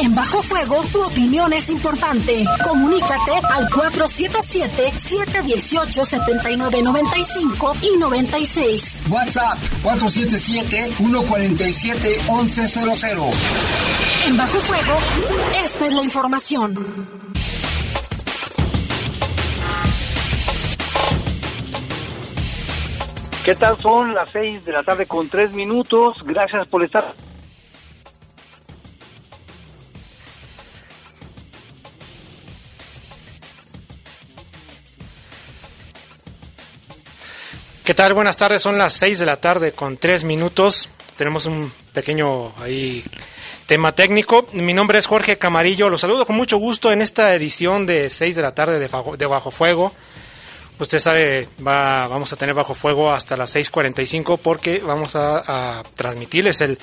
En Bajo Fuego, tu opinión es importante. Comunícate al 477-718-7995 y 96. WhatsApp 477-147-1100. En Bajo Fuego, esta es la información. ¿Qué tal? Son las 6 de la tarde con 3 minutos. Gracias por estar ¿Qué tal? Buenas tardes, son las 6 de la tarde con 3 minutos. Tenemos un pequeño ahí tema técnico. Mi nombre es Jorge Camarillo, los saludo con mucho gusto en esta edición de 6 de la tarde de, Bajo Fuego. Usted sabe, va, vamos a tener Bajo Fuego hasta las 6.45 porque vamos a, transmitirles el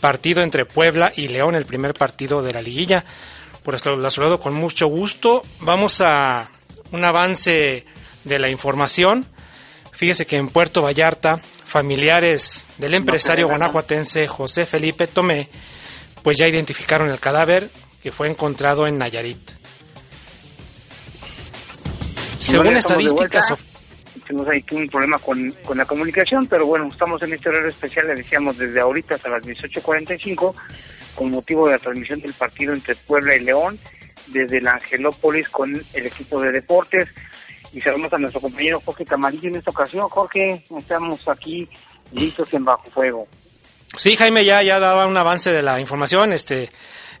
partido entre Puebla y León, el primer partido de la liguilla. Por eso los saludo con mucho gusto. Vamos a un avance de la información. Fíjese que en Puerto Vallarta, familiares del empresario guanajuatense José Felipe Tomé, pues ya identificaron el cadáver que fue encontrado en Nayarit. Según estadísticas... Tenemos ahí un problema con, con, la comunicación, pero bueno, estamos en este horario especial, le decíamos desde ahorita hasta las 18.45, con motivo de la transmisión del partido entre Puebla y León, desde la Angelópolis con el equipo de deportes y saludamos a nuestro compañero Jorge Camarillo en esta ocasión. Jorge, estamos aquí listos en Bajo Fuego. Sí, Jaime, ya, ya daba un avance de la información, este,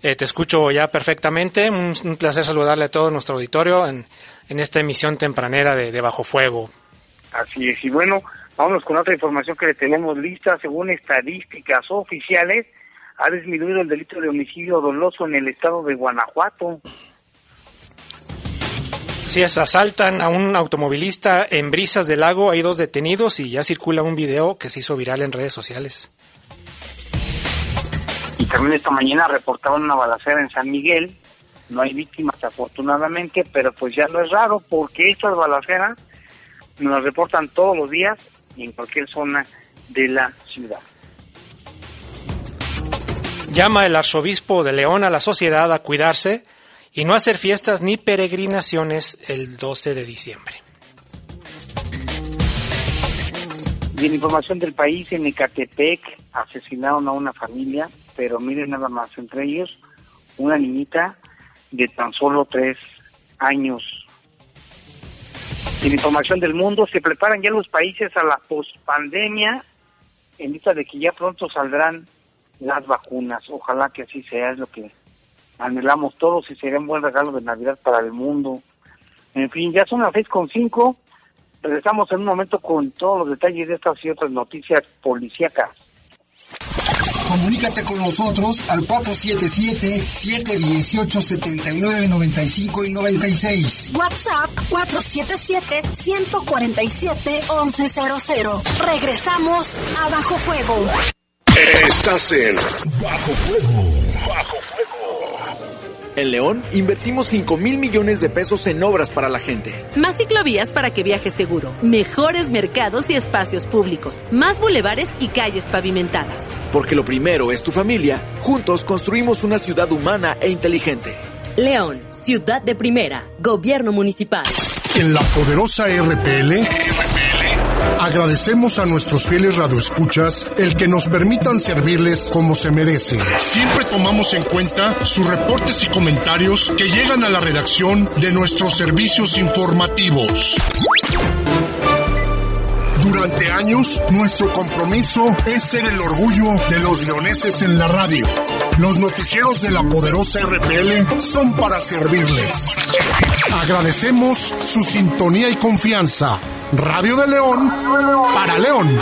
eh, te escucho ya perfectamente, un, placer saludarle a todo nuestro auditorio en, en esta emisión tempranera de, de, Bajo Fuego. Así es, y bueno, vámonos con otra información que le tenemos lista, según estadísticas oficiales, ha disminuido el delito de homicidio doloso en el estado de Guanajuato. Sí, asaltan a un automovilista en Brisas del Lago, hay dos detenidos y ya circula un video que se hizo viral en redes sociales. Y también esta mañana reportaron una balacera en San Miguel, no hay víctimas afortunadamente, pero pues ya no es raro porque estas balaceras nos las reportan todos los días y en cualquier zona de la ciudad. Llama el arzobispo de León a la sociedad a cuidarse y no hacer fiestas ni peregrinaciones el 12 de diciembre. Y información del país, en Ecatepec asesinaron a una familia, pero miren nada más, entre ellos una niñita de tan solo tres años. En información del mundo, se preparan ya los países a la pospandemia en vista de que ya pronto saldrán las vacunas. Ojalá que así sea, es lo que anhelamos todos y sería un buen regalo de Navidad para el mundo. En fin, ya son las seis con cinco. Regresamos en un momento con todos los detalles de estas y otras noticias policíacas. Comunícate con nosotros al 477-718-7995 y 96. WhatsApp 477-147-1100. Regresamos a Bajo Fuego. Estás en Bajo Fuego. Bajo en León invertimos 5 mil millones de pesos en obras para la gente. Más ciclovías para que viajes seguro, mejores mercados y espacios públicos, más bulevares y calles pavimentadas. Porque lo primero es tu familia, juntos construimos una ciudad humana e inteligente. León, ciudad de primera, gobierno municipal. En la poderosa RPL. Agradecemos a nuestros fieles radioescuchas el que nos permitan servirles como se merece. Siempre tomamos en cuenta sus reportes y comentarios que llegan a la redacción de nuestros servicios informativos. Durante años, nuestro compromiso es ser el orgullo de los leoneses en la radio. Los noticieros de la poderosa RPL son para servirles. Agradecemos su sintonía y confianza. Radio de León para León.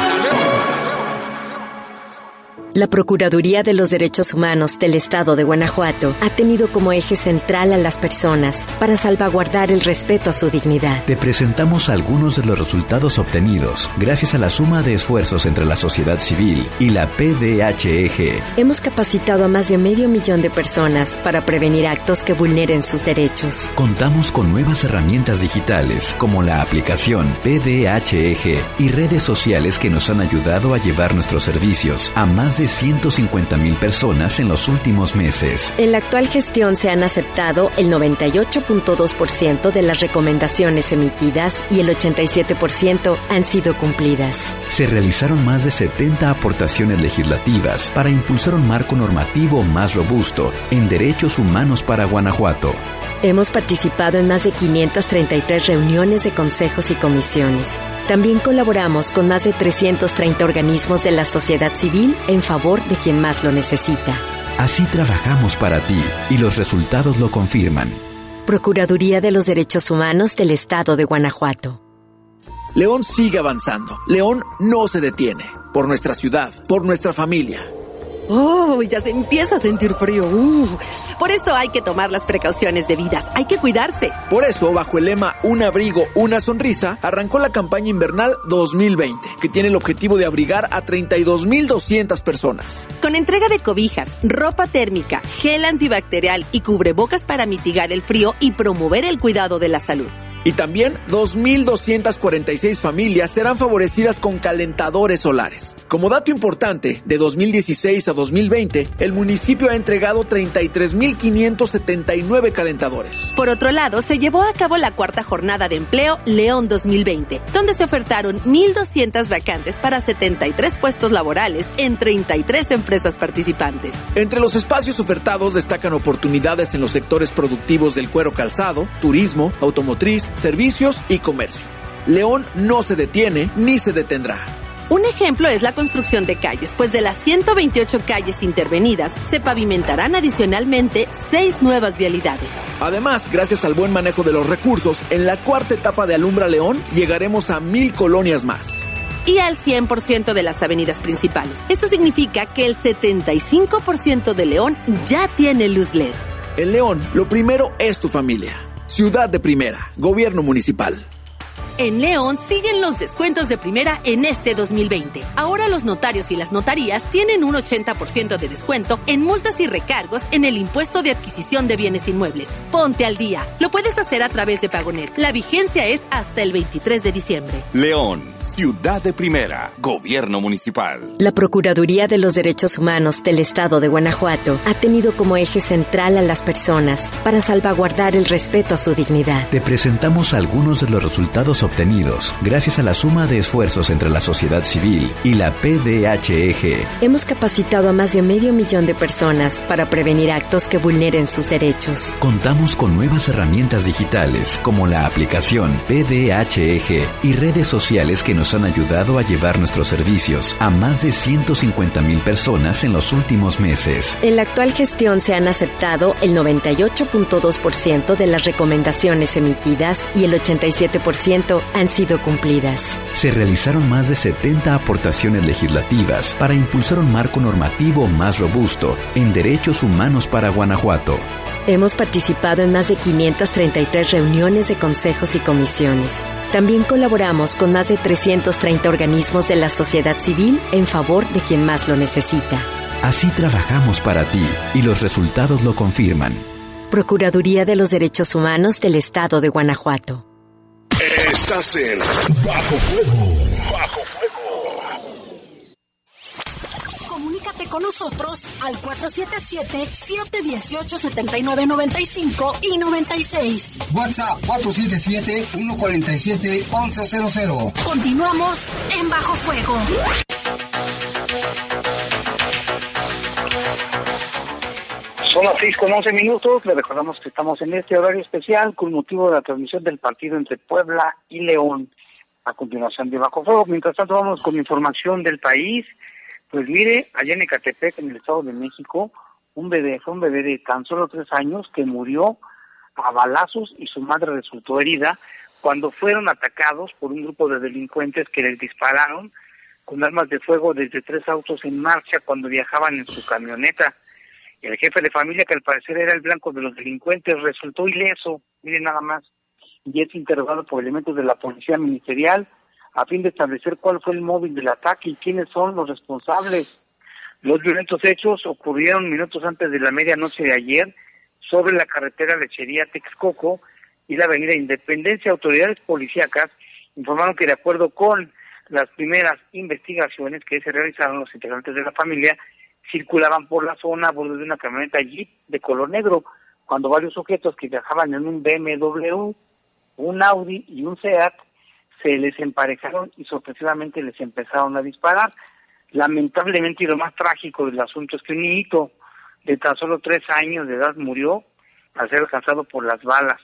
La Procuraduría de los Derechos Humanos del Estado de Guanajuato ha tenido como eje central a las personas para salvaguardar el respeto a su dignidad. Te presentamos algunos de los resultados obtenidos gracias a la suma de esfuerzos entre la sociedad civil y la PDHEG. Hemos capacitado a más de medio millón de personas para prevenir actos que vulneren sus derechos. Contamos con nuevas herramientas digitales como la aplicación PDHEG y redes sociales que nos han ayudado a llevar nuestros servicios a más de 150 mil personas en los últimos meses. En la actual gestión se han aceptado el 98.2% de las recomendaciones emitidas y el 87% han sido cumplidas. Se realizaron más de 70 aportaciones legislativas para impulsar un marco normativo más robusto en derechos humanos para Guanajuato. Hemos participado en más de 533 reuniones de consejos y comisiones. También colaboramos con más de 330 organismos de la sociedad civil en favor de quien más lo necesita. Así trabajamos para ti y los resultados lo confirman. Procuraduría de los Derechos Humanos del Estado de Guanajuato. León sigue avanzando. León no se detiene. Por nuestra ciudad, por nuestra familia. Oh, ya se empieza a sentir frío. Uh. Por eso hay que tomar las precauciones debidas. Hay que cuidarse. Por eso, bajo el lema Un abrigo, una sonrisa, arrancó la campaña invernal 2020, que tiene el objetivo de abrigar a 32.200 personas. Con entrega de cobijas, ropa térmica, gel antibacterial y cubrebocas para mitigar el frío y promover el cuidado de la salud. Y también 2.246 familias serán favorecidas con calentadores solares. Como dato importante, de 2016 a 2020, el municipio ha entregado 33.579 calentadores. Por otro lado, se llevó a cabo la cuarta jornada de empleo León 2020, donde se ofertaron 1.200 vacantes para 73 puestos laborales en 33 empresas participantes. Entre los espacios ofertados destacan oportunidades en los sectores productivos del cuero calzado, turismo, automotriz, servicios y comercio. León no se detiene ni se detendrá. Un ejemplo es la construcción de calles, pues de las 128 calles intervenidas se pavimentarán adicionalmente seis nuevas vialidades. Además, gracias al buen manejo de los recursos, en la cuarta etapa de Alumbra León llegaremos a mil colonias más. Y al 100% de las avenidas principales. Esto significa que el 75% de León ya tiene luz LED. En León, lo primero es tu familia. Ciudad de Primera, Gobierno Municipal. En León siguen los descuentos de primera en este 2020. Ahora los notarios y las notarías tienen un 80% de descuento en multas y recargos en el impuesto de adquisición de bienes inmuebles. Ponte al día. Lo puedes hacer a través de Pagonet. La vigencia es hasta el 23 de diciembre. León, ciudad de primera, gobierno municipal. La Procuraduría de los Derechos Humanos del Estado de Guanajuato ha tenido como eje central a las personas para salvaguardar el respeto a su dignidad. Te presentamos algunos de los resultados obtenidos gracias a la suma de esfuerzos entre la sociedad civil y la PDHEG. Hemos capacitado a más de medio millón de personas para prevenir actos que vulneren sus derechos. Contamos con nuevas herramientas digitales como la aplicación PDHEG y redes sociales que nos han ayudado a llevar nuestros servicios a más de 150 mil personas en los últimos meses. En la actual gestión se han aceptado el 98.2% de las recomendaciones emitidas y el 87% han sido cumplidas. Se realizaron más de 70 aportaciones legislativas para impulsar un marco normativo más robusto en derechos humanos para Guanajuato. Hemos participado en más de 533 reuniones de consejos y comisiones. También colaboramos con más de 330 organismos de la sociedad civil en favor de quien más lo necesita. Así trabajamos para ti y los resultados lo confirman. Procuraduría de los Derechos Humanos del Estado de Guanajuato. Estás en Bajo Fuego. Bajo con nosotros al 477-718-7995 y 96. WhatsApp 477-147-1100. Continuamos en Bajo Fuego. Son las 6 con 11 minutos. Le recordamos que estamos en este horario especial con motivo de la transmisión del partido entre Puebla y León. A continuación de Bajo Fuego. Mientras tanto, vamos con información del país. Pues mire, allá en Ecatepec, en el Estado de México, un bebé, fue un bebé de tan solo tres años que murió a balazos y su madre resultó herida cuando fueron atacados por un grupo de delincuentes que les dispararon con armas de fuego desde tres autos en marcha cuando viajaban en su camioneta. El jefe de familia, que al parecer era el blanco de los delincuentes, resultó ileso, miren nada más, y es interrogado por elementos de la policía ministerial a fin de establecer cuál fue el móvil del ataque y quiénes son los responsables. Los violentos hechos ocurrieron minutos antes de la medianoche de ayer sobre la carretera Lechería Texcoco y la avenida Independencia. Autoridades policíacas informaron que de acuerdo con las primeras investigaciones que se realizaron los integrantes de la familia, circulaban por la zona a bordo de una camioneta Jeep de color negro, cuando varios sujetos que viajaban en un BMW, un Audi y un Seat se les emparejaron y sorpresivamente les empezaron a disparar. Lamentablemente, y lo más trágico del asunto es que un niñito de tan solo tres años de edad murió al ser alcanzado por las balas.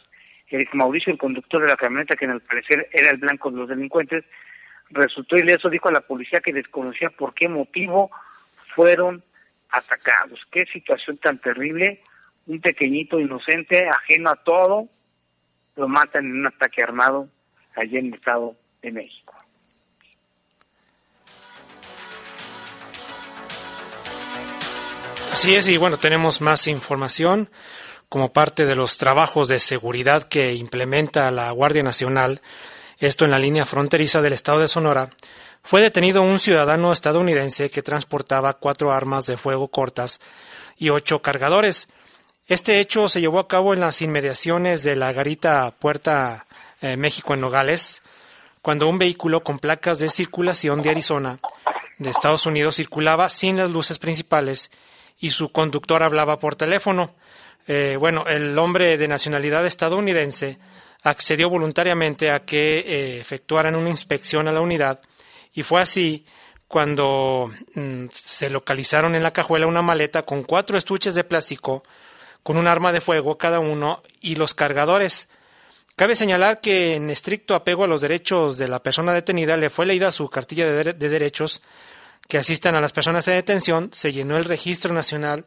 Eric Mauricio, el conductor de la camioneta, que el parecer era el blanco de los delincuentes, resultó ileso, dijo a la policía que desconocía por qué motivo fueron atacados. Qué situación tan terrible, un pequeñito inocente, ajeno a todo, lo matan en un ataque armado allí en el Estado de México. Así es, y bueno, tenemos más información como parte de los trabajos de seguridad que implementa la Guardia Nacional, esto en la línea fronteriza del estado de Sonora, fue detenido un ciudadano estadounidense que transportaba cuatro armas de fuego cortas y ocho cargadores. Este hecho se llevó a cabo en las inmediaciones de la garita Puerta eh, México en Nogales, cuando un vehículo con placas de circulación de Arizona de Estados Unidos circulaba sin las luces principales y su conductor hablaba por teléfono. Eh, bueno, el hombre de nacionalidad estadounidense accedió voluntariamente a que eh, efectuaran una inspección a la unidad y fue así cuando mm, se localizaron en la cajuela una maleta con cuatro estuches de plástico con un arma de fuego cada uno y los cargadores. Cabe señalar que en estricto apego a los derechos de la persona detenida le fue leída su cartilla de, de derechos que asistan a las personas en detención, se llenó el registro nacional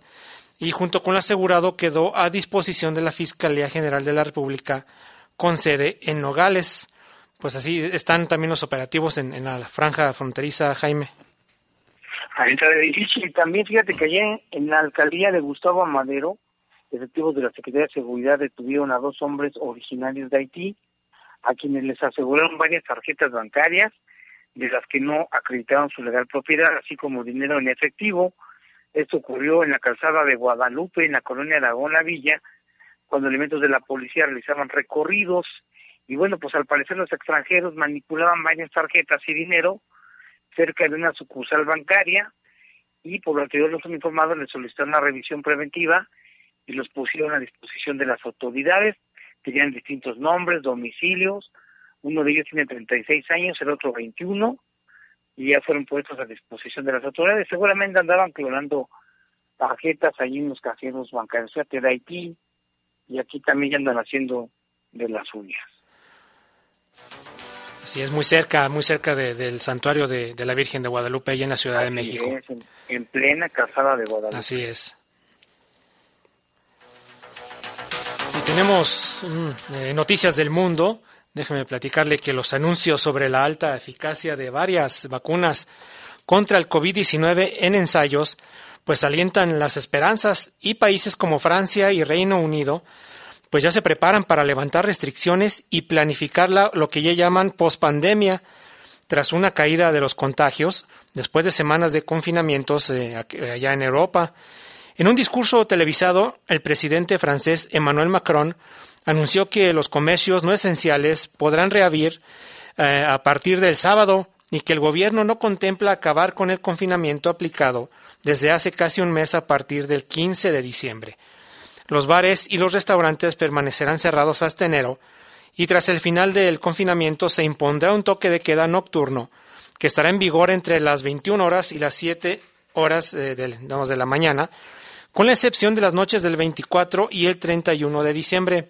y junto con el asegurado quedó a disposición de la Fiscalía General de la República con sede en Nogales. Pues así están también los operativos en, la franja fronteriza, Jaime. Y también fíjate que allá en, la alcaldía de Gustavo Amadero, efectivos de la Secretaría de Seguridad detuvieron a dos hombres originarios de Haití, a quienes les aseguraron varias tarjetas bancarias, de las que no acreditaron su legal propiedad, así como dinero en efectivo, esto ocurrió en la calzada de Guadalupe, en la colonia Aragón La Villa, cuando elementos de la policía realizaban recorridos. Y bueno, pues al parecer los extranjeros manipulaban varias tarjetas y dinero cerca de una sucursal bancaria y por lo anterior los uniformados les solicitaron una revisión preventiva y los pusieron a disposición de las autoridades, tenían distintos nombres, domicilios, uno de ellos tiene 36 años, el otro 21, y ya fueron puestos a disposición de las autoridades. Seguramente andaban clonando tarjetas ahí en los caseros bancarios de Haití y aquí también ya andan haciendo de las suyas. Así es, muy cerca, muy cerca del santuario de, la Virgen de Guadalupe, ahí en la Ciudad de México. en, plena calzada de Guadalupe. Así es. Tenemos mm, eh, noticias del mundo. Déjeme platicarle que los anuncios sobre la alta eficacia de varias vacunas contra el COVID-19 en ensayos pues alientan las esperanzas y países como Francia y Reino Unido pues ya se preparan para levantar restricciones y planificar lo que ya llaman pospandemia tras una caída de los contagios después de semanas de confinamientos eh, allá en Europa. En un discurso televisado, el presidente francés Emmanuel Macron anunció que los comercios no esenciales podrán reabrir eh, a partir del sábado y que el gobierno no contempla acabar con el confinamiento aplicado desde hace casi un mes a partir del 15 de diciembre. Los bares y los restaurantes permanecerán cerrados hasta enero y tras el final del confinamiento se impondrá un toque de queda nocturno que estará en vigor entre las 21 horas y las 7 horas eh, de la mañana, con la excepción de las noches del 24 y el 31 de diciembre.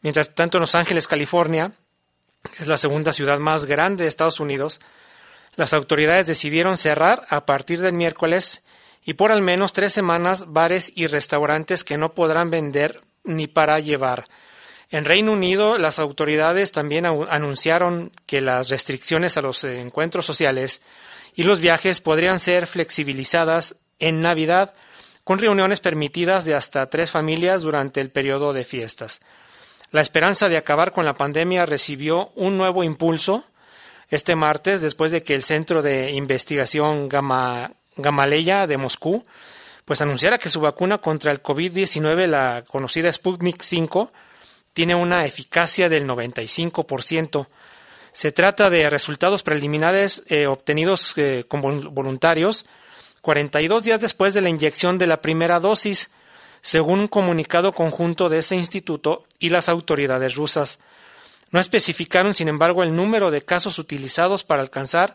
Mientras tanto, en Los Ángeles, California, es la segunda ciudad más grande de Estados Unidos, las autoridades decidieron cerrar a partir del miércoles y por al menos tres semanas bares y restaurantes que no podrán vender ni para llevar. En Reino Unido, las autoridades también anunciaron que las restricciones a los encuentros sociales y los viajes podrían ser flexibilizadas en Navidad con reuniones permitidas de hasta tres familias durante el periodo de fiestas. La esperanza de acabar con la pandemia recibió un nuevo impulso este martes después de que el Centro de Investigación Gamaleya de Moscú pues anunciara que su vacuna contra el COVID-19, la conocida Sputnik 5, tiene una eficacia del 95%. Se trata de resultados preliminares eh, obtenidos eh, con voluntarios 42 días después de la inyección de la primera dosis, según un comunicado conjunto de ese instituto y las autoridades rusas. No especificaron, sin embargo, el número de casos utilizados para alcanzar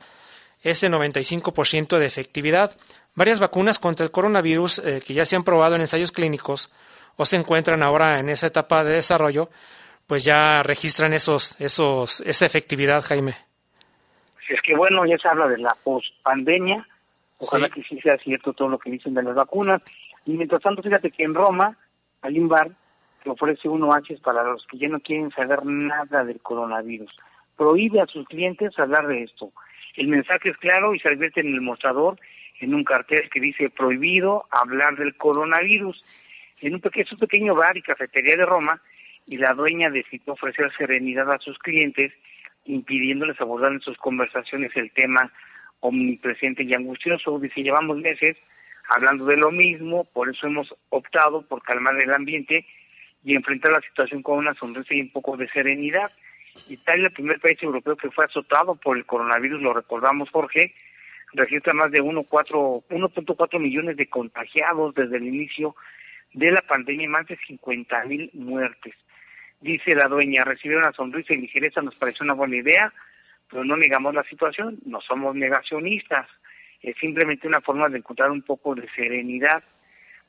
ese 95% de efectividad. Varias vacunas contra el coronavirus eh, que ya se han probado en ensayos clínicos o se encuentran ahora en esa etapa de desarrollo, pues ya registran esos, esos, esa efectividad, Jaime. Es que bueno, ya se habla de la pospandemia, ojalá que sí sea cierto todo lo que dicen de las vacunas. Y mientras tanto, fíjate que en Roma, Alimbar que ofrece uno H para los que ya no quieren saber nada del coronavirus. Prohíbe a sus clientes hablar de esto. El mensaje es claro y se advierte en el mostrador en un cartel que dice prohibido hablar del coronavirus. En un pequeño, un pequeño bar y cafetería de Roma, y la dueña decidió ofrecer serenidad a sus clientes, impidiéndoles abordar en sus conversaciones el tema omnipresente y angustioso. Dice, llevamos meses hablando de lo mismo, por eso hemos optado por calmar el ambiente y enfrentar la situación con una sonrisa y un poco de serenidad. Italia, el primer país europeo que fue azotado por el coronavirus, lo recordamos Jorge, registra más de 1.4 millones de contagiados desde el inicio de la pandemia y más de 50 mil muertes. Dice la dueña, recibir una sonrisa y ligereza nos parece una buena idea, pero no negamos la situación, no somos negacionistas, es simplemente una forma de encontrar un poco de serenidad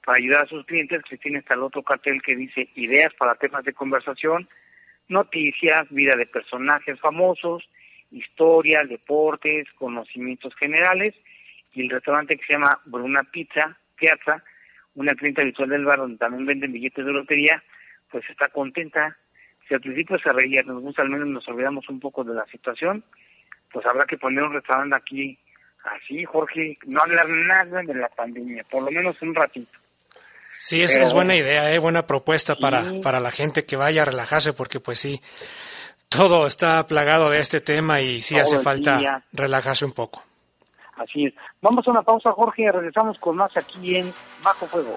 para ayudar a sus clientes, que tiene hasta el otro cartel que dice ideas para temas de conversación, noticias, vida de personajes famosos, historia, deportes, conocimientos generales, y el restaurante que se llama Bruna Pizza, Piazza, una cliente habitual del bar donde también venden billetes de lotería, pues está contenta. Si al principio se reía, nos gusta al menos nos olvidamos un poco de la situación, pues habrá que poner un restaurante aquí así, Jorge, no hablar nada de la pandemia, por lo menos un ratito. Sí, es, es buena idea, ¿eh? buena propuesta para, para la gente que vaya a relajarse, porque pues sí, todo está plagado de este tema y sí hace falta relajarse un poco. Así es. Vamos a una pausa, Jorge, regresamos con más aquí en Bajo Fuego.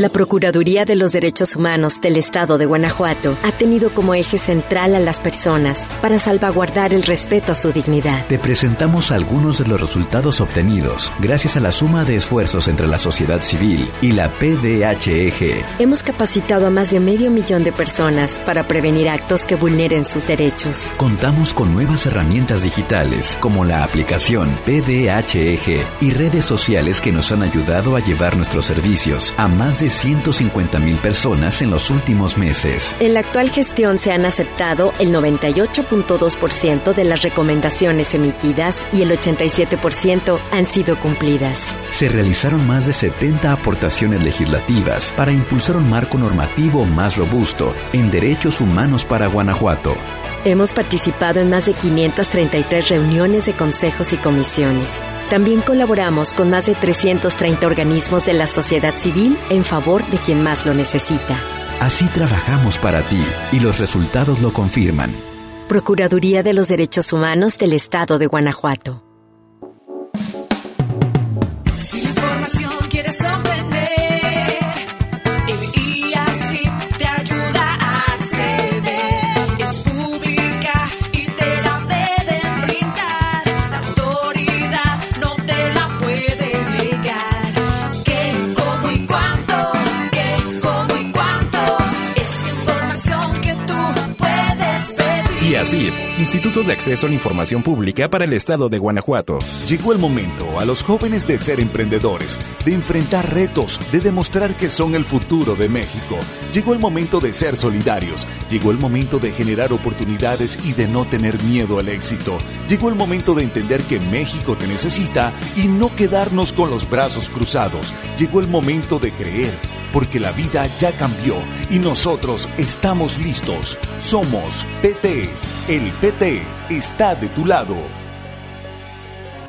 la Procuraduría de los Derechos Humanos del Estado de Guanajuato ha tenido como eje central a las personas para salvaguardar el respeto a su dignidad. Te presentamos algunos de los resultados obtenidos gracias a la suma de esfuerzos entre la sociedad civil y la PDHEG. Hemos capacitado a más de medio millón de personas para prevenir actos que vulneren sus derechos. Contamos con nuevas herramientas digitales como la aplicación PDHEG y redes sociales que nos han ayudado a llevar nuestros servicios a más de 150 mil personas en los últimos meses. En la actual gestión se han aceptado el 98.2% de las recomendaciones emitidas y el 87% han sido cumplidas. Se realizaron más de 70 aportaciones legislativas para impulsar un marco normativo más robusto en derechos humanos para Guanajuato. Hemos participado en más de 533 reuniones de consejos y comisiones. También colaboramos con más de 330 organismos de la sociedad civil en favor de quien más lo necesita. Así trabajamos para ti y los resultados lo confirman. Procuraduría de los Derechos Humanos del Estado de Guanajuato. Brasil. Instituto de Acceso a la Información Pública para el Estado de Guanajuato. Llegó el momento a los jóvenes de ser emprendedores, de enfrentar retos, de demostrar que son el futuro de México. Llegó el momento de ser solidarios, llegó el momento de generar oportunidades y de no tener miedo al éxito. Llegó el momento de entender que México te necesita y no quedarnos con los brazos cruzados. Llegó el momento de creer porque la vida ya cambió y nosotros estamos listos. Somos PT. El PT está de tu lado.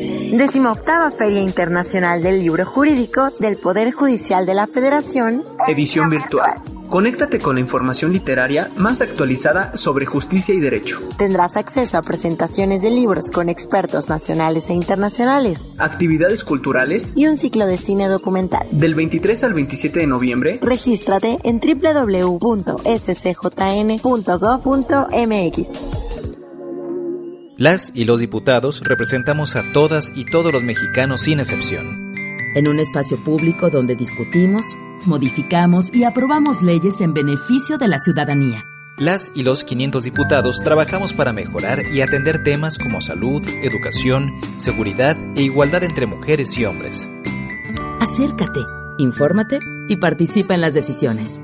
Décima octava Feria Internacional del Libro Jurídico del Poder Judicial de la Federación. Edición virtual. Conéctate con la información literaria más actualizada sobre justicia y derecho. Tendrás acceso a presentaciones de libros con expertos nacionales e internacionales, actividades culturales y un ciclo de cine documental. Del 23 al 27 de noviembre, regístrate en www.scjn.gov.mx. Las y los diputados representamos a todas y todos los mexicanos sin excepción. En un espacio público donde discutimos, modificamos y aprobamos leyes en beneficio de la ciudadanía. Las y los 500 diputados trabajamos para mejorar y atender temas como salud, educación, seguridad e igualdad entre mujeres y hombres. Acércate, infórmate y participa en las decisiones.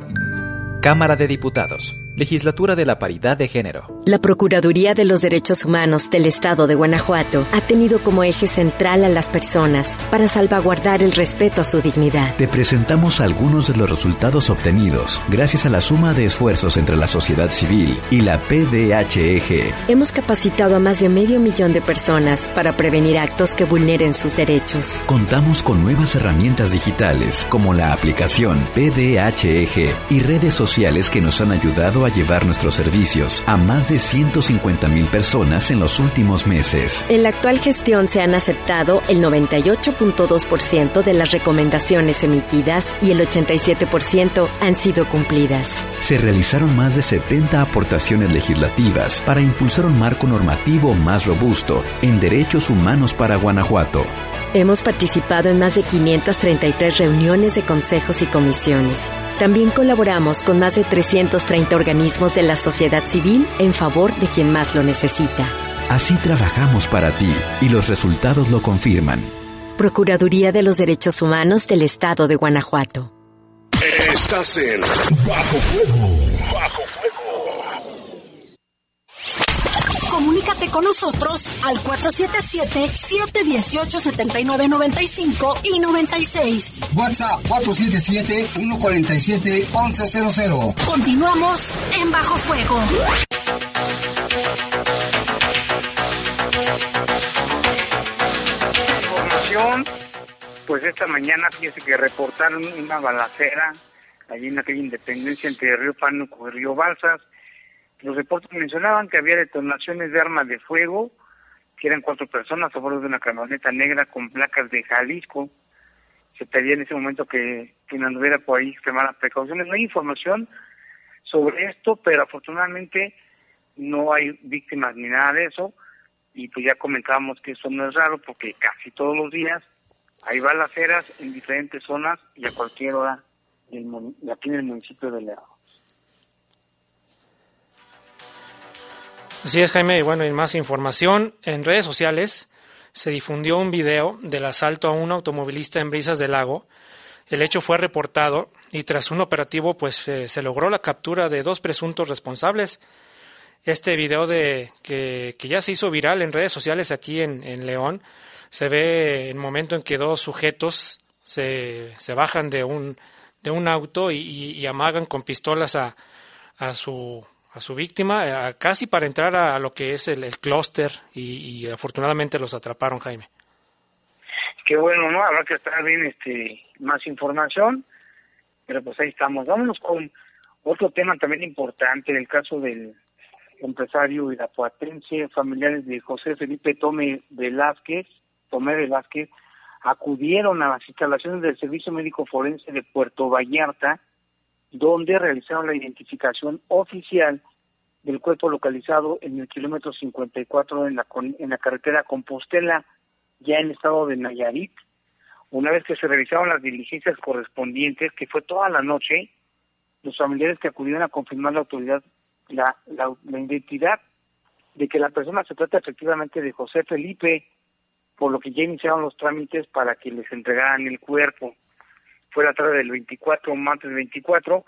Cámara de Diputados. Legislatura de la Paridad de Género. La Procuraduría de los Derechos Humanos del Estado de Guanajuato ha tenido como eje central a las personas para salvaguardar el respeto a su dignidad. Te presentamos algunos de los resultados obtenidos gracias a la suma de esfuerzos entre la sociedad civil y la PDHEG. Hemos capacitado a más de medio millón de personas para prevenir actos que vulneren sus derechos. Contamos con nuevas herramientas digitales como la aplicación PDHEG y redes sociales que nos han ayudado a llevar nuestros servicios a más de 150 mil personas en los últimos meses. En la actual gestión se han aceptado el 98.2% de las recomendaciones emitidas y el 87% han sido cumplidas. Se realizaron más de 70 aportaciones legislativas para impulsar un marco normativo más robusto en derechos humanos para Guanajuato. Hemos participado en más de 533 reuniones de consejos y comisiones. También colaboramos con más de 330 organismos de la sociedad civil en favor de quien más lo necesita. Así trabajamos para ti y los resultados lo confirman. Procuraduría de los Derechos Humanos del Estado de Guanajuato. Estás en Bajo Fuego. Comunícate con nosotros al 477-718-7995 y 96. WhatsApp 477-147-1100. Continuamos en Bajo Fuego. Información, pues esta mañana fíjese que reportaron una balacera allí en aquella independencia entre Río Pánuco y Río Balsas los reportes mencionaban que había detonaciones de armas de fuego, que eran cuatro personas a bordo de una camioneta negra con placas de Jalisco. Se pedía en ese momento que quien anduviera por ahí extremara precauciones. No hay información sobre esto, pero afortunadamente no hay víctimas ni nada de eso. Y pues ya comentábamos que eso no es raro porque casi todos los días hay balaceras en diferentes zonas y a cualquier hora aquí en el municipio de León. Así es, Jaime. Y bueno, y más información. En redes sociales se difundió un video del asalto a un automovilista en Brisas del Lago. El hecho fue reportado y tras un operativo pues eh, se logró la captura de dos presuntos responsables. Este video de que, ya se hizo viral en redes sociales aquí en, León se ve el momento en que dos sujetos se, se bajan de un, de un auto y, amagan con pistolas a, a su a su víctima, eh, casi para entrar a, lo que es el, clúster y, afortunadamente los atraparon, Jaime. Qué bueno, ¿no? Habrá que estar bien este, más información, pero pues ahí estamos. Vámonos con otro tema también importante, el caso del, empresario irapuatense, familiares de José Felipe Tome Velázquez, Tomé Velázquez, acudieron a las instalaciones del Servicio Médico Forense de Puerto Vallarta, donde realizaron la identificación oficial del cuerpo localizado en el kilómetro 54 en la, en la carretera Compostela, ya en estado de Nayarit. Una vez que se realizaron las diligencias correspondientes, que fue toda la noche, los familiares que acudieron a confirmar la autoridad la, la, identidad de que la persona se trata efectivamente de José Felipe, por lo que ya iniciaron los trámites para que les entregaran el cuerpo. Fue la tarde del 24, martes 24,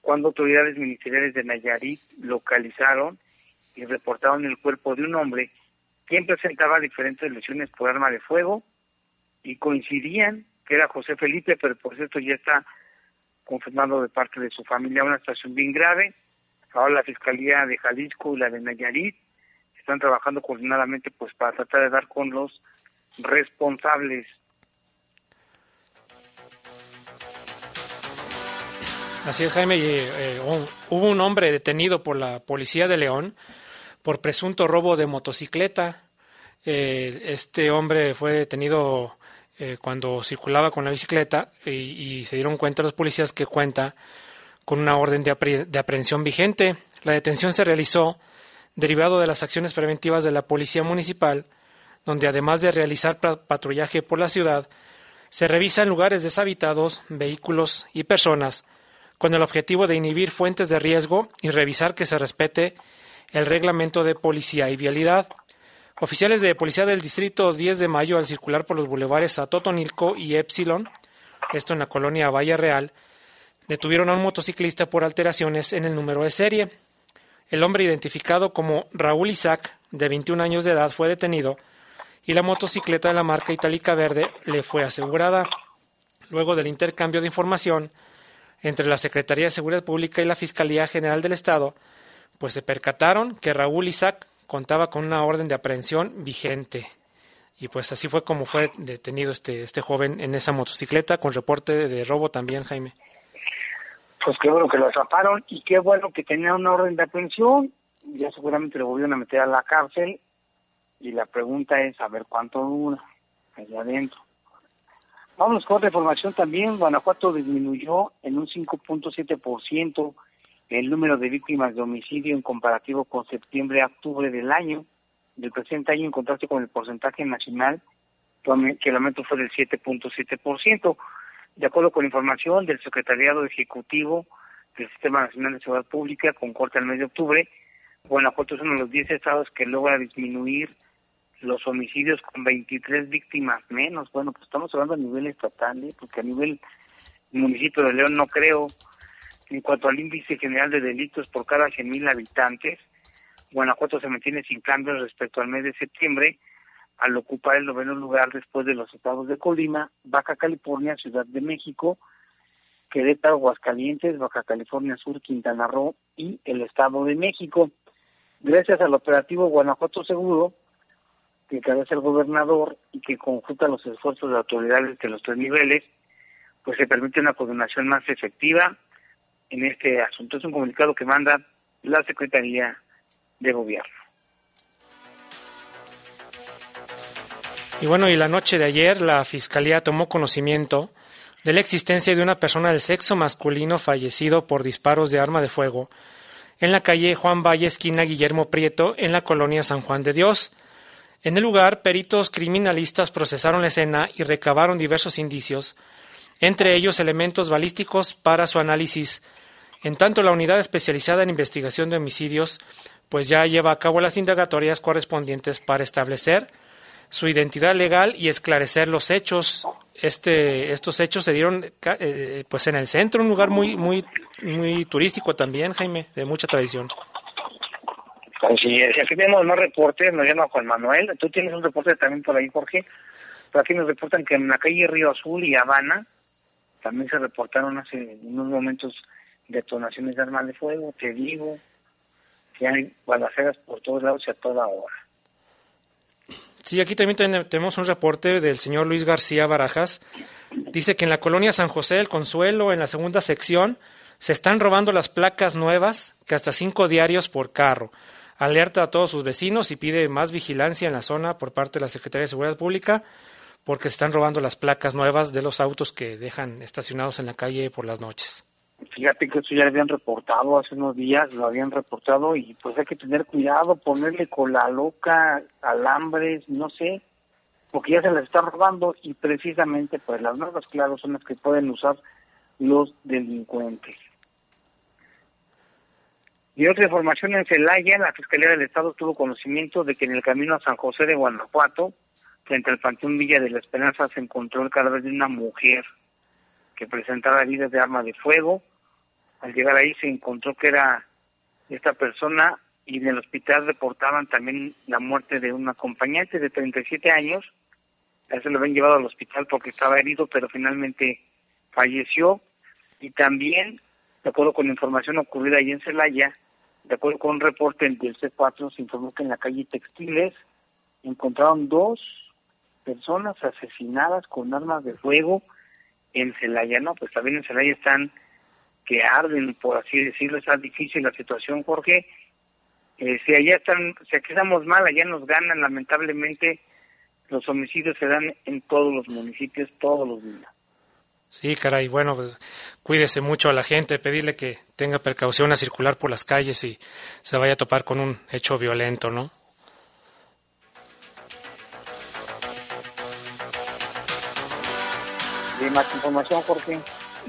cuando autoridades ministeriales de Nayarit localizaron y reportaron el cuerpo de un hombre quien presentaba diferentes lesiones por arma de fuego y coincidían que era José Felipe, pero por cierto ya está confirmado de parte de su familia una situación bien grave Ahora la Fiscalía de Jalisco y la de Nayarit están trabajando coordinadamente pues para tratar de dar con los responsables. Así es, Jaime. Eh, hubo un hombre detenido por la policía de León por presunto robo de motocicleta. Eh, este hombre fue detenido eh, cuando circulaba con la bicicleta y, y, se dieron cuenta los policías que cuenta con una orden de, aprehensión vigente. La detención se realizó derivado de las acciones preventivas de la Policía Municipal, donde además de realizar patrullaje por la ciudad, se revisan lugares deshabitados, vehículos y personas, con el objetivo de inhibir fuentes de riesgo y revisar que se respete el reglamento de policía y vialidad. Oficiales de policía del distrito 10 de mayo al circular por los bulevares Atotonilco y Epsilon, esto en la colonia Valle Real, detuvieron a un motociclista por alteraciones en el número de serie. El hombre identificado como Raúl Isaac, de 21 años de edad, fue detenido y la motocicleta de la marca itálica verde le fue asegurada. Luego del intercambio de información entre la Secretaría de Seguridad Pública y la Fiscalía General del Estado, pues se percataron que Raúl Isaac contaba con una orden de aprehensión vigente. Y pues así fue como fue detenido este, este joven en esa motocicleta, con reporte de robo también, Jaime pues qué bueno que lo atraparon y qué bueno que tenía una orden de aprehensión, ya seguramente lo volvieron a meter a la cárcel y la pregunta es a ver cuánto dura allá adentro. Vamos con otra información también, Guanajuato disminuyó en un 5.7% el número de víctimas de homicidio en comparativo con septiembre a octubre del año, del presente año en contraste con el porcentaje nacional, que el aumento fue del 7.7%. De acuerdo con información del Secretariado Ejecutivo del Sistema Nacional de Seguridad Pública, con corte al mes de octubre, Guanajuato es uno de los 10 estados que logra disminuir los homicidios con 23 víctimas menos. Bueno, pues estamos hablando a nivel estatal, ¿eh? porque a nivel municipio de León no creo. En cuanto al índice general de delitos por cada 100.000 habitantes, Guanajuato se mantiene sin cambios respecto al mes de septiembre, al ocupar el noveno lugar después de los estados de Colima, Baja California, Ciudad de México, Querétaro, Aguascalientes, Baja California Sur, Quintana Roo y el Estado de México. Gracias al operativo Guanajuato Seguro, que encabeza el gobernador y que conjunta los esfuerzos de autoridades de los tres niveles, pues se permite una coordinación más efectiva en este asunto. Es un comunicado que manda la Secretaría de Gobierno. Y bueno, y la noche de ayer la Fiscalía tomó conocimiento de la existencia de una persona del sexo masculino fallecido por disparos de arma de fuego en la calle Juan Valle, esquina Guillermo Prieto, en la colonia San Juan de Dios. En el lugar, peritos criminalistas procesaron la escena y recabaron diversos indicios, entre ellos elementos balísticos para su análisis. En tanto, la unidad especializada en investigación de homicidios pues ya lleva a cabo las indagatorias correspondientes para establecer su identidad legal y esclarecer los hechos. Este, estos hechos se dieron eh, pues en el centro, un lugar muy, muy, muy turístico también, Jaime, de mucha tradición. Sí, aquí tenemos más reportes, nos llama Juan Manuel, tú tienes un reporte también por ahí, Jorge, pero aquí nos reportan que en la calle Río Azul y Habana también se reportaron hace unos momentos detonaciones de armas de fuego, te digo, que hay balaceras por todos lados y a toda hora. Sí, aquí también tenemos un reporte del señor Luis García Barajas. Dice que en la colonia San José del Consuelo, en la segunda sección, se están robando las placas nuevas, que hasta cinco diarios por carro. Alerta a todos sus vecinos y pide más vigilancia en la zona por parte de la Secretaría de Seguridad Pública porque se están robando las placas nuevas de los autos que dejan estacionados en la calle por las noches. Fíjate que eso ya lo habían reportado hace unos días, lo habían reportado y pues hay que tener cuidado, ponerle con la loca, alambres, no sé, porque ya se las está robando y precisamente pues las nuevas, claro, son las que pueden usar los delincuentes. Y otra información en Celaya, la Fiscalía del Estado tuvo conocimiento de que en el camino a San José de Guanajuato, frente al Panteón Villa de la Esperanza, se encontró el cadáver de una mujer que presentaba heridas de arma de fuego. Al llegar ahí se encontró que era esta persona y en el hospital reportaban también la muerte de un acompañante de 37 años. A se lo habían llevado al hospital porque estaba herido, pero finalmente falleció. Y también, de acuerdo con la información ocurrida ahí en Celaya, de acuerdo con un reporte del C4, se informó que en la calle Textiles encontraron dos personas asesinadas con armas de fuego en Celaya. No, pues también en Celaya están que arden, por así decirlo, está difícil la situación, Jorge. Eh, si allá están, si aquí estamos mal, allá nos ganan, lamentablemente los homicidios se dan en todos los municipios todos los días. Sí, caray, bueno, pues cuídese mucho a la gente, pedirle que tenga precaución a circular por las calles y se vaya a topar con un hecho violento, ¿no? ¿Y más información, Jorge?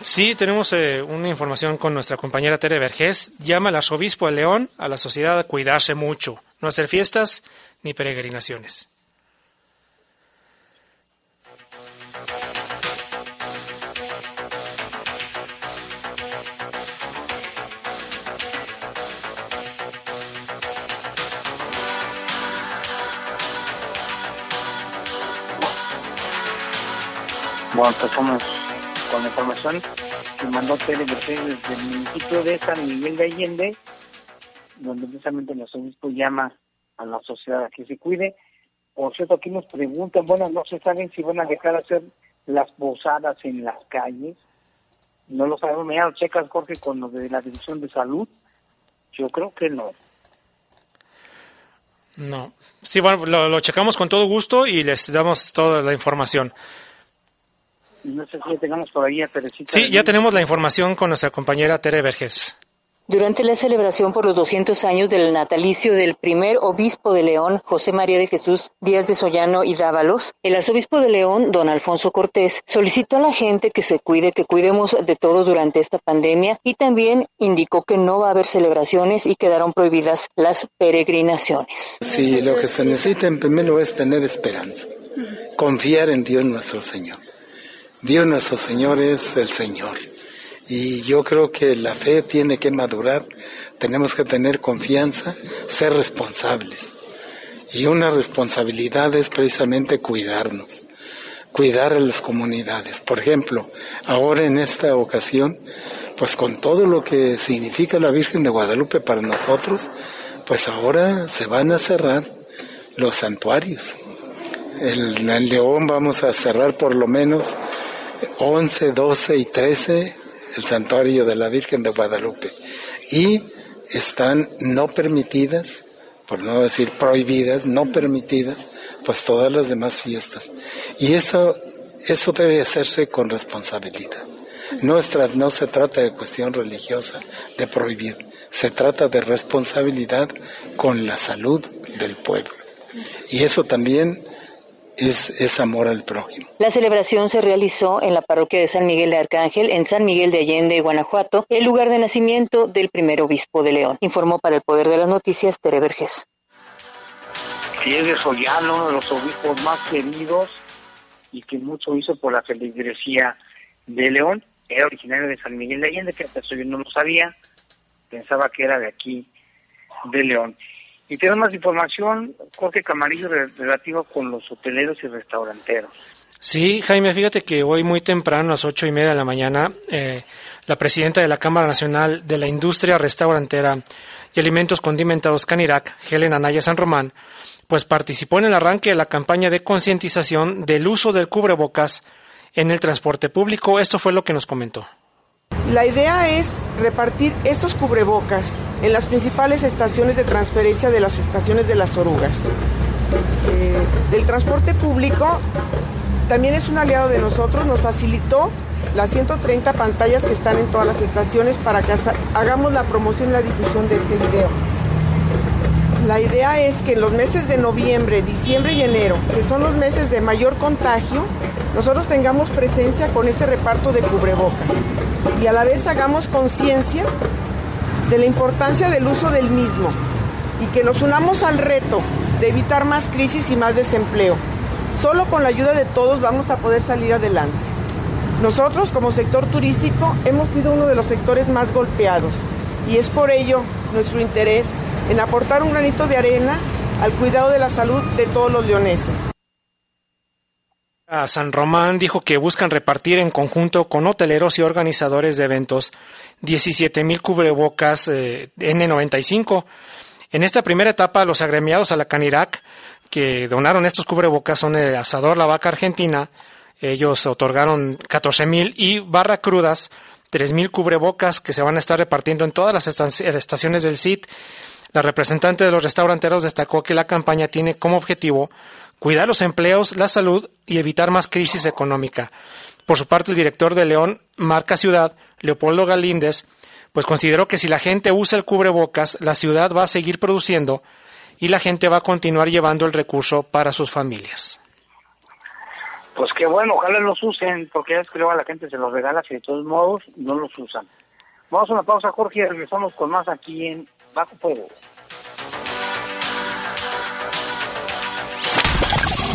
Sí, tenemos eh, una información con nuestra compañera Tere Vergés. Llama al arzobispo de León a la sociedad a cuidarse mucho, no hacer fiestas ni peregrinaciones. Bueno, empezamos con la información que mandó Tere desde el municipio de San Miguel de Allende, donde precisamente el arzobispo llama a la sociedad a que se cuide. Por cierto, aquí nos preguntan, bueno, no se saben si van a dejar hacer las posadas en las calles. No lo sabemos, me lo checas, Jorge, con lo de la Dirección de Salud. Yo creo que no. No. Sí, bueno, lo, lo checamos con todo gusto y les damos toda la información. No sé si ya tengamos por ahí a Teresita. Sí, ya tenemos la información con nuestra compañera Tere Verges. Durante la celebración por los 200 años del natalicio del primer obispo de León, José María de Jesús Díaz de Sollano y Dávalos, el arzobispo de León, don Alfonso Cortés, solicitó a la gente que se cuide, que cuidemos de todos durante esta pandemia y también indicó que no va a haber celebraciones y quedaron prohibidas las peregrinaciones. Sí, lo que se necesita en primer lugar es tener esperanza, confiar en Dios nuestro Señor. Dios nuestro Señor es el Señor. Y yo creo que la fe tiene que madurar, tenemos que tener confianza, ser responsables. Y una responsabilidad es precisamente cuidarnos, cuidar a las comunidades. Por ejemplo, ahora en esta ocasión, pues con todo lo que significa la Virgen de Guadalupe para nosotros, pues ahora se van a cerrar los santuarios. El, el León vamos a cerrar por lo menos 11, 12 y 13 el santuario de la Virgen de Guadalupe. Y están no permitidas, por no decir prohibidas, no permitidas, pues todas las demás fiestas. Y eso, eso debe hacerse con responsabilidad. No, no se trata de cuestión religiosa, de prohibir, se trata de responsabilidad con la salud del pueblo. Y eso también es, amor al prójimo. La celebración se realizó en la parroquia de San Miguel de Arcángel, en San Miguel de Allende, Guanajuato, el lugar de nacimiento del primer obispo de León. Informó para el Poder de las Noticias Tere Verges. Sí, es de uno de los obispos más queridos y que mucho hizo por la feligresía de León. Era originario de San Miguel de Allende, que hasta yo no lo sabía, pensaba que era de aquí, de León. Y tenemos más información, Jorge Camarillo, relativo con los hoteleros y restauranteros. Sí, Jaime, fíjate que hoy muy temprano, a las ocho y media de la mañana, eh, la presidenta de la Cámara Nacional de la Industria Restaurantera y Alimentos Condimentados Canirac, Helen Anaya San Román, pues participó en el arranque de la campaña de concientización del uso del cubrebocas en el transporte público. Esto fue lo que nos comentó. La idea es repartir estos cubrebocas en las principales estaciones de transferencia de las estaciones de las orugas. Eh, del transporte público también es un aliado de nosotros, nos facilitó las 130 pantallas que están en todas las estaciones para que hagamos la promoción y la difusión de este video. La idea es que en los meses de noviembre, diciembre y enero, que son los meses de mayor contagio, nosotros tengamos presencia con este reparto de cubrebocas y a la vez hagamos conciencia de la importancia del uso del mismo y que nos unamos al reto de evitar más crisis y más desempleo. Solo con la ayuda de todos vamos a poder salir adelante. Nosotros como sector turístico hemos sido uno de los sectores más golpeados y es por ello nuestro interés en aportar un granito de arena al cuidado de la salud de todos los leoneses. A San Román dijo que buscan repartir en conjunto con hoteleros y organizadores de eventos 17 mil cubrebocas eh, N95. En esta primera etapa, los agremiados a la Canirac que donaron estos cubrebocas son el Asador La Vaca Argentina, ellos otorgaron 14 mil y Barra Crudas, 3 mil cubrebocas que se van a estar repartiendo en todas las estaciones del CIT. La representante de los restauranteros destacó que la campaña tiene como objetivo cuidar los empleos, la salud y evitar más crisis económica. Por su parte, el director de León Marca Ciudad, Leopoldo Galíndez, pues consideró que si la gente usa el cubrebocas, la ciudad va a seguir produciendo y la gente va a continuar llevando el recurso para sus familias. Pues qué bueno, ojalá los usen, porque ya es que a la gente se los regala y de todos modos no los usan. Vamos a una pausa, Jorge, y regresamos con más aquí en Bajo Fuego.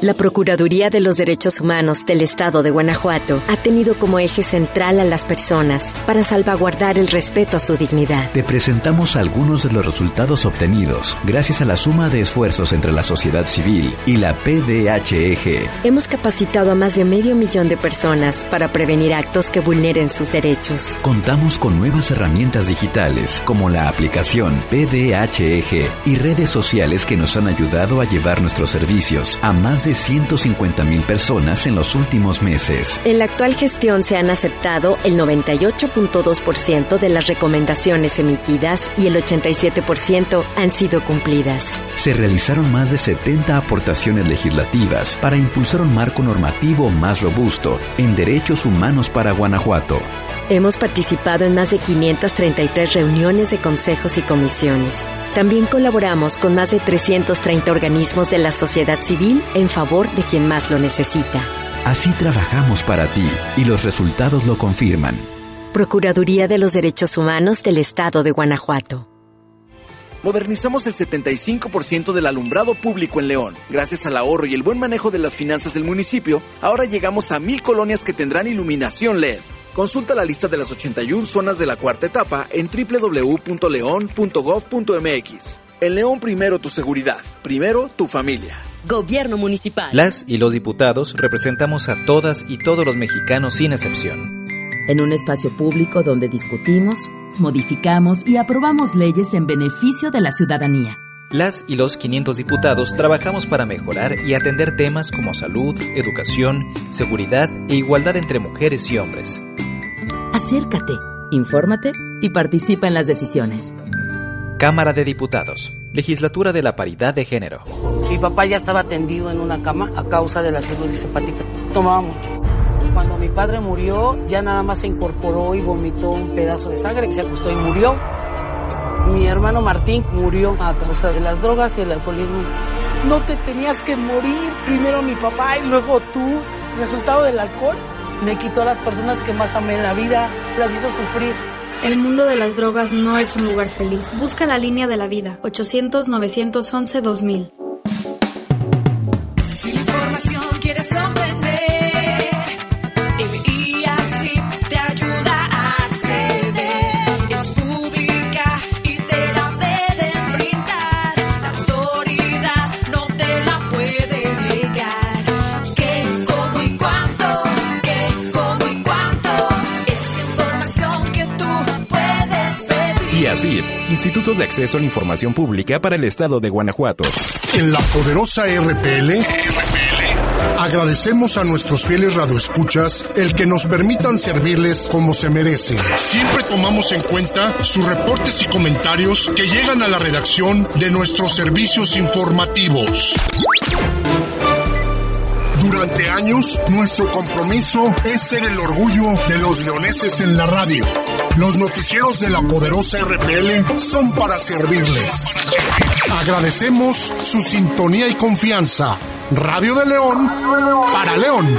La Procuraduría de los Derechos Humanos del Estado de Guanajuato ha tenido como eje central a las personas para salvaguardar el respeto a su dignidad. Te presentamos algunos de los resultados obtenidos gracias a la suma de esfuerzos entre la sociedad civil y la PDHEG. Hemos capacitado a más de medio millón de personas para prevenir actos que vulneren sus derechos. Contamos con nuevas herramientas digitales como la aplicación PDHEG y redes sociales que nos han ayudado a llevar nuestros servicios a más de de 150 mil personas en los últimos meses. En la actual gestión se han aceptado el 98.2% de las recomendaciones emitidas y el 87% han sido cumplidas. Se realizaron más de 70 aportaciones legislativas para impulsar un marco normativo más robusto en derechos humanos para Guanajuato. Hemos participado en más de 533 reuniones de consejos y comisiones. También colaboramos con más de 330 organismos de la sociedad civil en favor de quien más lo necesita. Así trabajamos para ti y los resultados lo confirman. Procuraduría de los Derechos Humanos del Estado de Guanajuato. Modernizamos el 75% del alumbrado público en León. Gracias al ahorro y el buen manejo de las finanzas del municipio, ahora llegamos a mil colonias que tendrán iluminación LED. Consulta la lista de las 81 zonas de la cuarta etapa en www.león.gov.mx. En León primero tu seguridad, primero tu familia. Gobierno Municipal. Las y los diputados representamos a todas y todos los mexicanos sin excepción. En un espacio público donde discutimos, modificamos y aprobamos leyes en beneficio de la ciudadanía. Las y los 500 diputados trabajamos para mejorar y atender temas como salud, educación, seguridad e igualdad entre mujeres y hombres. Acércate, infórmate y participa en las decisiones. Cámara de Diputados, Legislatura de la Paridad de Género. Mi papá ya estaba tendido en una cama a causa de la cirugía hepática. Tomaba mucho. Cuando mi padre murió, ya nada más se incorporó y vomitó un pedazo de sangre, se acostó y murió. Mi hermano Martín murió a causa de las drogas y el alcoholismo. No te tenías que morir, primero mi papá y luego tú. Resultado del alcohol me quitó a las personas que más amé en la vida, las hizo sufrir. El mundo de las drogas no es un lugar feliz. Busca la línea de la vida, 800-911-2000. Instituto de Acceso a la Información Pública para el Estado de Guanajuato. En la poderosa RPL, agradecemos a nuestros fieles radioescuchas el que nos permitan servirles como se merecen. Siempre tomamos en cuenta sus reportes y comentarios que llegan a la redacción de nuestros servicios informativos. Durante años, nuestro compromiso es ser el orgullo de los leoneses en la radio. Los noticieros de la poderosa RPL son para servirles. Agradecemos su sintonía y confianza. Radio de León para León.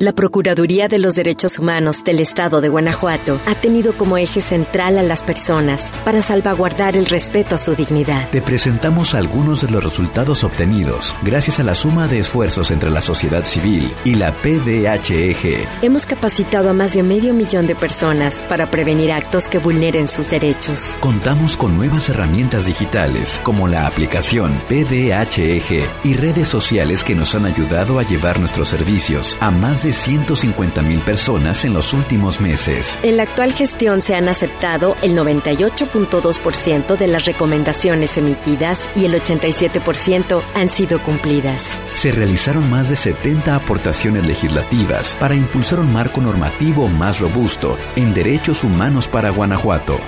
La Procuraduría de los Derechos Humanos del Estado de Guanajuato ha tenido como eje central a las personas para salvaguardar el respeto a su dignidad. Te presentamos algunos de los resultados obtenidos gracias a la suma de esfuerzos entre la sociedad civil y la PDHEG. Hemos capacitado a más de medio millón de personas para prevenir actos que vulneren sus derechos. Contamos con nuevas herramientas digitales como la aplicación PDHEG y redes sociales que nos han ayudado a llevar nuestros servicios a más de 150 mil personas en los últimos meses. En la actual gestión se han aceptado el 98.2% de las recomendaciones emitidas y el 87% han sido cumplidas. Se realizaron más de 70 aportaciones legislativas para impulsar un marco normativo más robusto en derechos humanos para Guanajuato.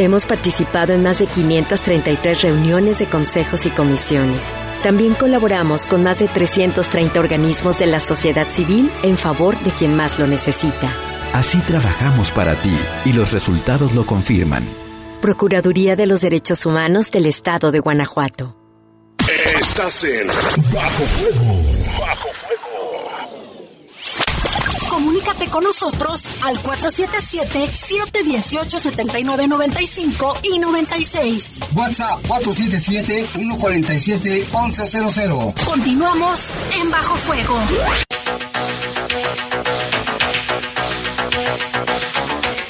Hemos participado en más de 533 reuniones de consejos y comisiones. También colaboramos con más de 330 organismos de la sociedad civil en favor de quien más lo necesita. Así trabajamos para ti y los resultados lo confirman. Procuraduría de los Derechos Humanos del Estado de Guanajuato. Estás en Bajo Fuego. Bajo Comunícate con nosotros al 477-718-7995 y 96. WhatsApp 477-147-1100. Continuamos en Bajo Fuego.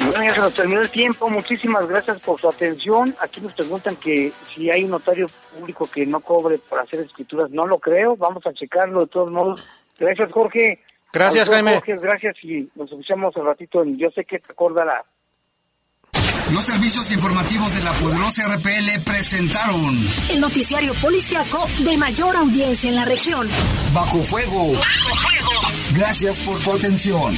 Bueno, ya se nos terminó el tiempo. Muchísimas gracias por su atención. Aquí nos preguntan que si hay un notario público que no cobre por hacer escrituras. No lo creo. Vamos a checarlo de todos modos. Gracias, Jorge. Gracias, Jaime. Jorge, gracias y nos escuchamos un ratito en Yo sé que te acordará. Los servicios informativos de la poderosa RPL presentaron el noticiario policiaco de mayor audiencia en la región. Bajo fuego. Bajo fuego. Gracias por tu atención.